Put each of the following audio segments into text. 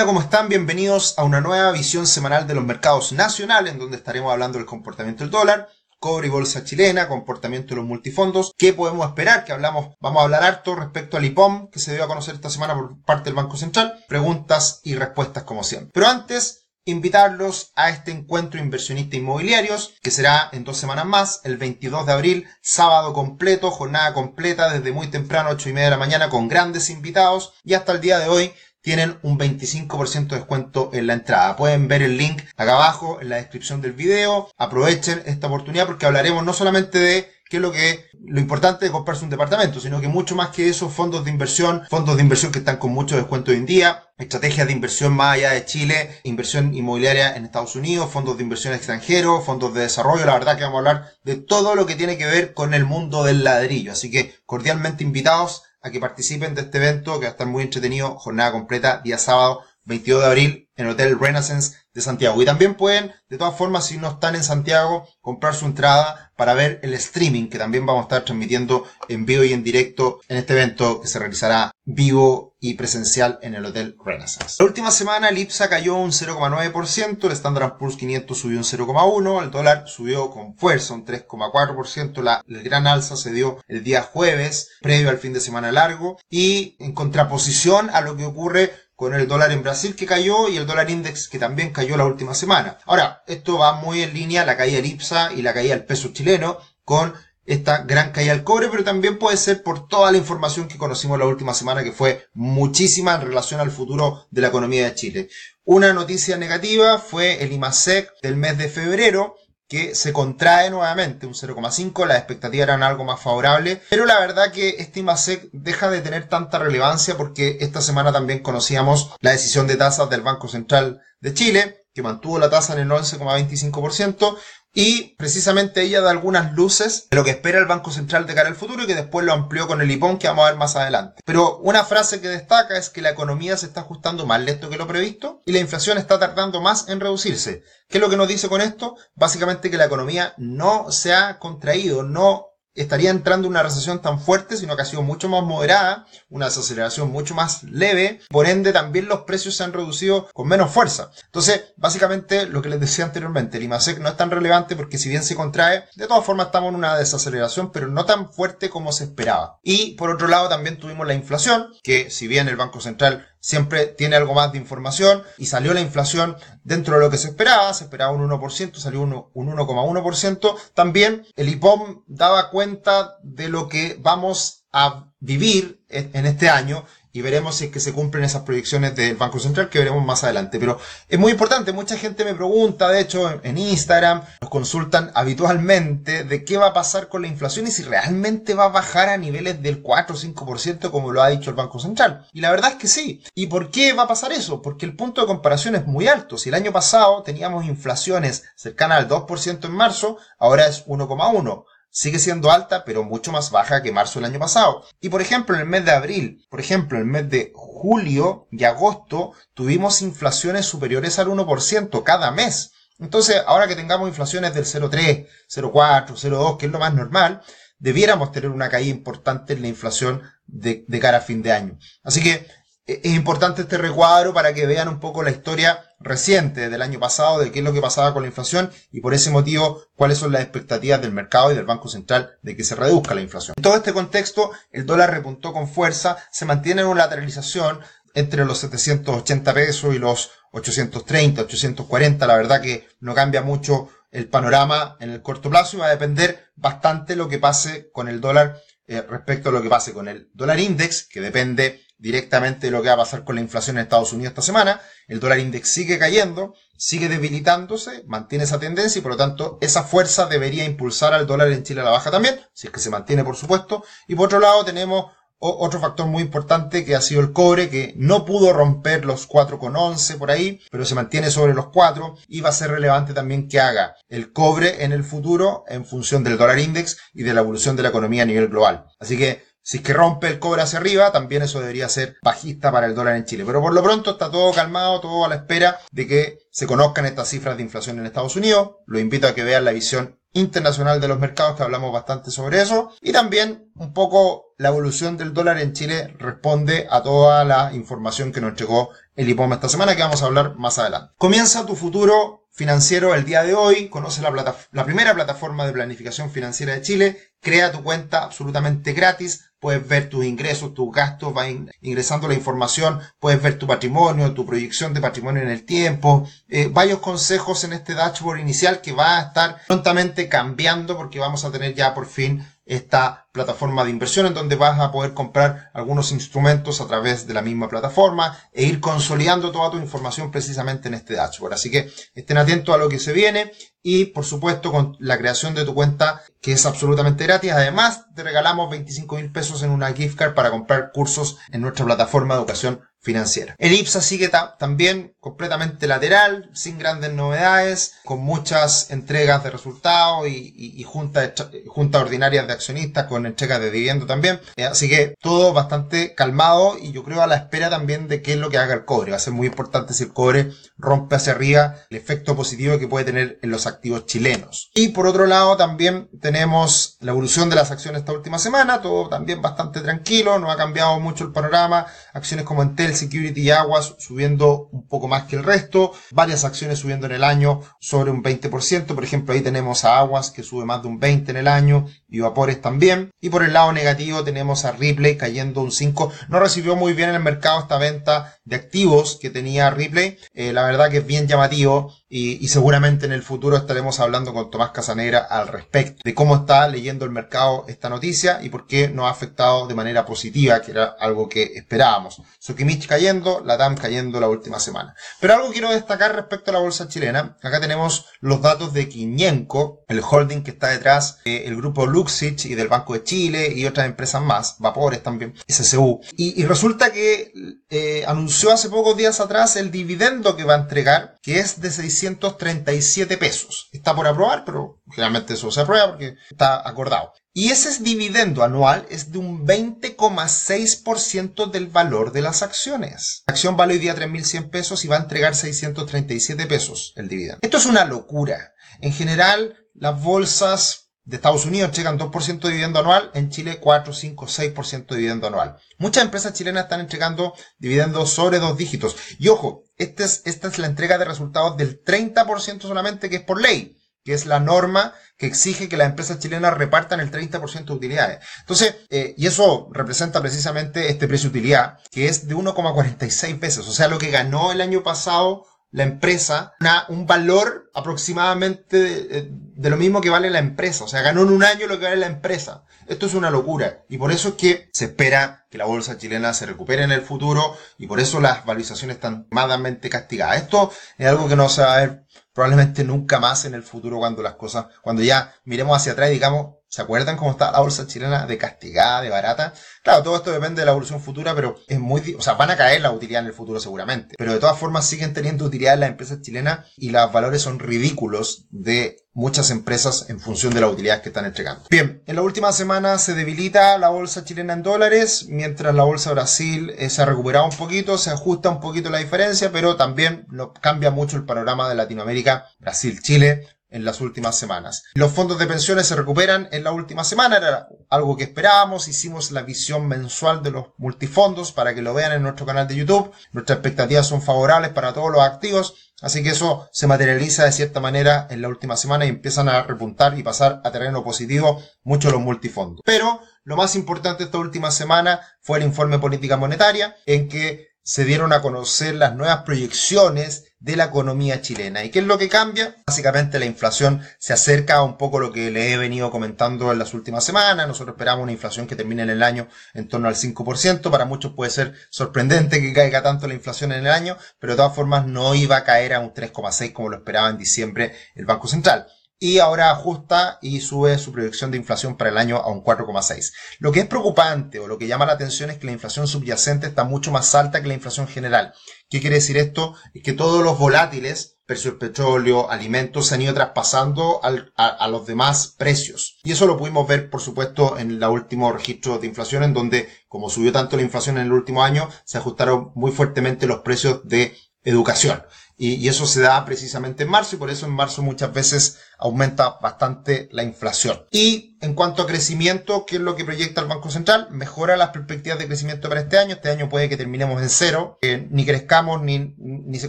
Hola, ¿cómo están? Bienvenidos a una nueva visión semanal de los mercados nacionales, en donde estaremos hablando del comportamiento del dólar, cobre y bolsa chilena, comportamiento de los multifondos, qué podemos esperar, que hablamos, vamos a hablar harto respecto al IPOM, que se dio a conocer esta semana por parte del Banco Central, preguntas y respuestas como siempre. Pero antes, invitarlos a este encuentro inversionista inmobiliarios que será en dos semanas más, el 22 de abril, sábado completo, jornada completa desde muy temprano, 8 y media de la mañana, con grandes invitados y hasta el día de hoy tienen un 25% de descuento en la entrada. Pueden ver el link acá abajo en la descripción del video. Aprovechen esta oportunidad porque hablaremos no solamente de qué es lo que lo importante de comprarse un departamento, sino que mucho más que eso, fondos de inversión, fondos de inversión que están con mucho descuento hoy en día, estrategias de inversión más allá de Chile, inversión inmobiliaria en Estados Unidos, fondos de inversión extranjeros, fondos de desarrollo, la verdad que vamos a hablar de todo lo que tiene que ver con el mundo del ladrillo, así que cordialmente invitados a que participen de este evento que va a estar muy entretenido, jornada completa, día sábado 22 de abril en el Hotel Renaissance de Santiago. Y también pueden, de todas formas, si no están en Santiago, comprar su entrada para ver el streaming que también vamos a estar transmitiendo en vivo y en directo en este evento que se realizará vivo y presencial en el Hotel Renaissance. La última semana el IPSA cayó un 0,9%, el Standard Poor's 500 subió un 0,1%, el dólar subió con fuerza un 3,4%, la, gran alza se dio el día jueves, previo al fin de semana largo, y en contraposición a lo que ocurre con el dólar en Brasil que cayó y el dólar index que también cayó la última semana. Ahora, esto va muy en línea la caída del IPSA y la caída del peso chileno con esta gran caída del cobre, pero también puede ser por toda la información que conocimos la última semana, que fue muchísima en relación al futuro de la economía de Chile. Una noticia negativa fue el IMASEC del mes de febrero, que se contrae nuevamente un 0,5, las expectativas eran algo más favorables, pero la verdad que este IMASEC deja de tener tanta relevancia porque esta semana también conocíamos la decisión de tasas del Banco Central de Chile, que mantuvo la tasa en el 11,25%, y precisamente ella da algunas luces de lo que espera el Banco Central de cara al futuro y que después lo amplió con el IPON que vamos a ver más adelante. Pero una frase que destaca es que la economía se está ajustando más lento que lo previsto y la inflación está tardando más en reducirse. ¿Qué es lo que nos dice con esto? Básicamente que la economía no se ha contraído, no estaría entrando en una recesión tan fuerte, sino que ha sido mucho más moderada, una desaceleración mucho más leve, por ende también los precios se han reducido con menos fuerza. Entonces, básicamente lo que les decía anteriormente, el IMASEC no es tan relevante porque si bien se contrae, de todas formas estamos en una desaceleración, pero no tan fuerte como se esperaba. Y por otro lado también tuvimos la inflación, que si bien el Banco Central siempre tiene algo más de información y salió la inflación dentro de lo que se esperaba, se esperaba un 1%, salió un 1,1%. También el IPOM daba cuenta de lo que vamos a vivir en este año y veremos si es que se cumplen esas proyecciones del Banco Central que veremos más adelante. Pero es muy importante, mucha gente me pregunta, de hecho, en Instagram, nos consultan habitualmente de qué va a pasar con la inflación y si realmente va a bajar a niveles del 4 o 5% como lo ha dicho el Banco Central. Y la verdad es que sí. ¿Y por qué va a pasar eso? Porque el punto de comparación es muy alto. Si el año pasado teníamos inflaciones cercanas al 2% en marzo, ahora es 1,1% sigue siendo alta, pero mucho más baja que marzo del año pasado. Y por ejemplo, en el mes de abril, por ejemplo, en el mes de julio y agosto, tuvimos inflaciones superiores al 1% cada mes. Entonces, ahora que tengamos inflaciones del 0,3, 0,4, 0,2, que es lo más normal, debiéramos tener una caída importante en la inflación de, de cara a fin de año. Así que es importante este recuadro para que vean un poco la historia reciente del año pasado de qué es lo que pasaba con la inflación y por ese motivo cuáles son las expectativas del mercado y del Banco Central de que se reduzca la inflación. En todo este contexto, el dólar repuntó con fuerza, se mantiene en una lateralización entre los 780 pesos y los 830, 840. La verdad que no cambia mucho el panorama en el corto plazo y va a depender bastante lo que pase con el dólar eh, respecto a lo que pase con el dólar index, que depende directamente lo que va a pasar con la inflación en Estados Unidos esta semana. El dólar index sigue cayendo, sigue debilitándose, mantiene esa tendencia y por lo tanto esa fuerza debería impulsar al dólar en Chile a la baja también, si es que se mantiene por supuesto. Y por otro lado tenemos otro factor muy importante que ha sido el cobre, que no pudo romper los 4,11 por ahí, pero se mantiene sobre los 4 y va a ser relevante también que haga el cobre en el futuro en función del dólar index y de la evolución de la economía a nivel global. Así que si es que rompe el cobre hacia arriba, también eso debería ser bajista para el dólar en Chile. Pero por lo pronto está todo calmado, todo a la espera de que se conozcan estas cifras de inflación en Estados Unidos. Lo invito a que vean la visión internacional de los mercados, que hablamos bastante sobre eso. Y también un poco la evolución del dólar en Chile responde a toda la información que nos entregó el IPOM esta semana, que vamos a hablar más adelante. Comienza tu futuro financiero el día de hoy, conoce la, primera plataforma de planificación financiera de Chile, crea tu cuenta absolutamente gratis, puedes ver tus ingresos, tus gastos, va ingresando la información, puedes ver tu patrimonio, tu proyección de patrimonio en el tiempo, eh, varios consejos en este dashboard inicial que va a estar prontamente cambiando porque vamos a tener ya por fin esta plataforma de inversión en donde vas a poder comprar algunos instrumentos a través de la misma plataforma e ir consolidando toda tu información precisamente en este dashboard. Así que estén atentos a lo que se viene y por supuesto con la creación de tu cuenta que es absolutamente gratis. Además te regalamos 25 mil pesos en una gift card para comprar cursos en nuestra plataforma de educación financiera. El IPSA sigue también completamente lateral, sin grandes novedades, con muchas entregas de resultados y, juntas junta ordinarias de accionistas con entregas de dividendo también. Eh, así que todo bastante calmado y yo creo a la espera también de qué es lo que haga el cobre. Va a ser muy importante si el cobre rompe hacia arriba el efecto positivo que puede tener en los activos chilenos. Y por otro lado también tenemos la evolución de las acciones esta última semana, todo también bastante tranquilo, no ha cambiado mucho el panorama. Acciones como Entel Security y Aguas subiendo un poco más que el resto, varias acciones subiendo en el año sobre un 20%, por ejemplo ahí tenemos a Aguas que sube más de un 20% en el año y Vapores también, y por el lado negativo tenemos a Ripley cayendo un 5%, no recibió muy bien en el mercado esta venta de activos que tenía Ripley, eh, la verdad que es bien llamativo, y, seguramente en el futuro estaremos hablando con Tomás Casanegra al respecto de cómo está leyendo el mercado esta noticia y por qué nos ha afectado de manera positiva, que era algo que esperábamos. Sokimich cayendo, la DAM cayendo la última semana. Pero algo quiero destacar respecto a la bolsa chilena. Acá tenemos los datos de Quiñenco, el holding que está detrás del grupo Luxich y del Banco de Chile y otras empresas más, Vapores también, SSU. Y, resulta que eh, anunció hace pocos días atrás el dividendo que va a entregar, que es de 600 637 pesos. Está por aprobar, pero generalmente eso se aprueba porque está acordado. Y ese dividendo anual es de un 20,6% del valor de las acciones. La acción vale hoy día 3.100 pesos y va a entregar 637 pesos el dividendo. Esto es una locura. En general, las bolsas de Estados Unidos llegan 2% de dividendo anual, en Chile 4, 5, 6% de dividendo anual. Muchas empresas chilenas están entregando dividendos sobre dos dígitos. Y ojo, esta es, esta es la entrega de resultados del 30% solamente que es por ley, que es la norma que exige que las empresas chilenas repartan el 30% de utilidades. Entonces, eh, y eso representa precisamente este precio de utilidad, que es de 1,46 pesos. O sea, lo que ganó el año pasado la empresa una, un valor aproximadamente de, lo mismo que vale la empresa. O sea, ganó en un año lo que vale la empresa. Esto es una locura. Y por eso es que se espera que la bolsa chilena se recupere en el futuro y por eso las valorizaciones están madamente castigadas. Esto es algo que no se va a ver probablemente nunca más en el futuro cuando las cosas, cuando ya miremos hacia atrás y digamos, ¿se acuerdan cómo está la bolsa chilena de castigada, de barata? Claro, todo esto depende de la evolución futura, pero es muy, o sea, van a caer la utilidad en el futuro seguramente. Pero de todas formas siguen teniendo utilidad las empresas chilenas y los valores son ridículos de muchas empresas en función de la utilidad que están entregando. Bien, en la última semana se debilita la bolsa chilena en dólares, mientras la bolsa Brasil eh, se ha recuperado un poquito, se ajusta un poquito la diferencia, pero también cambia mucho el panorama de Latinoamérica, Brasil, Chile, en las últimas semanas. Los fondos de pensiones se recuperan en la última semana, era algo que esperábamos, hicimos la visión mensual de los multifondos para que lo vean en nuestro canal de YouTube, nuestras expectativas son favorables para todos los activos, así que eso se materializa de cierta manera en la última semana y empiezan a repuntar y pasar a terreno positivo muchos los multifondos. Pero lo más importante esta última semana fue el informe política monetaria en que se dieron a conocer las nuevas proyecciones de la economía chilena. ¿Y qué es lo que cambia? Básicamente la inflación se acerca a un poco lo que le he venido comentando en las últimas semanas. Nosotros esperamos una inflación que termine en el año en torno al 5%. Para muchos puede ser sorprendente que caiga tanto la inflación en el año, pero de todas formas no iba a caer a un 3,6 como lo esperaba en diciembre el Banco Central y ahora ajusta y sube su proyección de inflación para el año a un 4,6. Lo que es preocupante o lo que llama la atención es que la inflación subyacente está mucho más alta que la inflación general. ¿Qué quiere decir esto? Es que todos los volátiles, precios del petróleo, alimentos, se han ido traspasando a, los demás precios. Y eso lo pudimos ver, por supuesto, en el último registro de inflación, en donde, como subió tanto la inflación en el último año, se ajustaron muy fuertemente los precios de educación. Y, eso se da precisamente en marzo y por eso en marzo muchas veces aumenta bastante la inflación. Y en cuanto a crecimiento, ¿qué es lo que proyecta el Banco Central? Mejora las perspectivas de crecimiento para este año. Este año puede que terminemos en cero, que ni crezcamos ni, ni se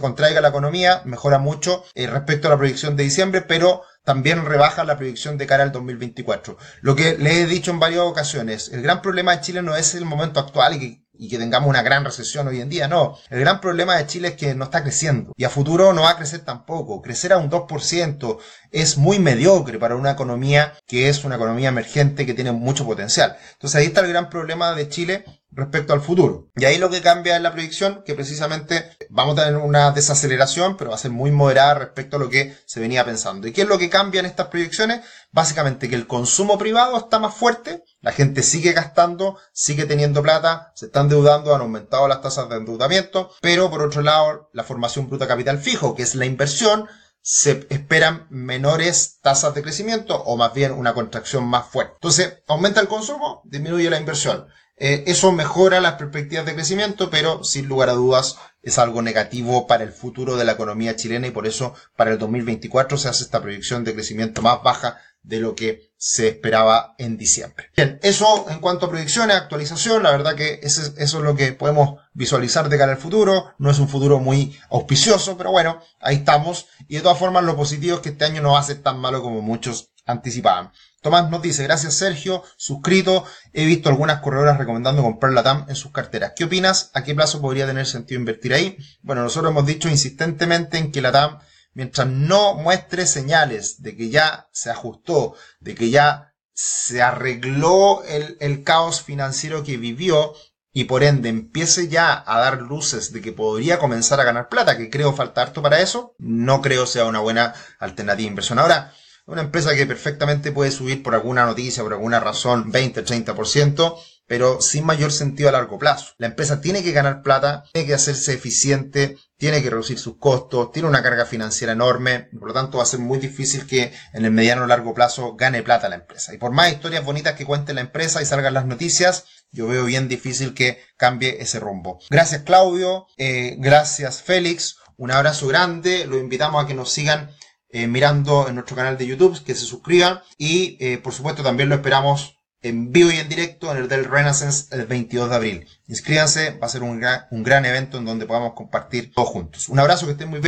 contraiga la economía, mejora mucho eh, respecto a la proyección de diciembre, pero también rebaja la proyección de cara al 2024. Lo que le he dicho en varias ocasiones, el gran problema de Chile no es el momento actual y que y que tengamos una gran recesión hoy en día. No, el gran problema de Chile es que no está creciendo y a futuro no va a crecer tampoco. Crecer a un 2% es muy mediocre para una economía que es una economía emergente que tiene mucho potencial. Entonces ahí está el gran problema de Chile respecto al futuro. Y ahí lo que cambia es la proyección, que precisamente vamos a tener una desaceleración, pero va a ser muy moderada respecto a lo que se venía pensando. ¿Y qué es lo que cambia en estas proyecciones? Básicamente que el consumo privado está más fuerte, la gente sigue gastando, sigue teniendo plata, se están deudando, han aumentado las tasas de endeudamiento, pero por otro lado, la formación bruta capital fijo, que es la inversión, se esperan menores tasas de crecimiento o más bien una contracción más fuerte. Entonces, aumenta el consumo, disminuye la inversión. Eh, eso mejora las perspectivas de crecimiento, pero sin lugar a dudas es algo negativo para el futuro de la economía chilena y por eso para el 2024 se hace esta proyección de crecimiento más baja de lo que se esperaba en diciembre. Bien, eso en cuanto a proyecciones, actualización, la verdad que eso es lo que podemos visualizar de cara al futuro. No es un futuro muy auspicioso, pero bueno, ahí estamos. Y de todas formas, lo positivo es que este año no va a ser tan malo como muchos anticipaban. Tomás nos dice, gracias Sergio, suscrito, he visto algunas corredoras recomendando comprar la TAM en sus carteras. ¿Qué opinas? ¿A qué plazo podría tener sentido invertir ahí? Bueno, nosotros hemos dicho insistentemente en que la TAM, mientras no muestre señales de que ya se ajustó, de que ya se arregló el, el caos financiero que vivió, y por ende empiece ya a dar luces de que podría comenzar a ganar plata, que creo falta harto para eso, no creo sea una buena alternativa de inversión. Ahora, una empresa que perfectamente puede subir por alguna noticia, por alguna razón, 20, 30%, pero sin mayor sentido a largo plazo. La empresa tiene que ganar plata, tiene que hacerse eficiente, tiene que reducir sus costos, tiene una carga financiera enorme, por lo tanto va a ser muy difícil que en el mediano o largo plazo gane plata la empresa. Y por más historias bonitas que cuente la empresa y salgan las noticias, yo veo bien difícil que cambie ese rumbo. Gracias Claudio, eh, gracias Félix, un abrazo grande, los invitamos a que nos sigan eh, mirando en nuestro canal de YouTube, que se suscriban y eh, por supuesto también lo esperamos en vivo y en directo en el del Renaissance el 22 de abril. Inscríbanse, va a ser un gran, un gran evento en donde podamos compartir todos juntos. Un abrazo, que estén muy bien.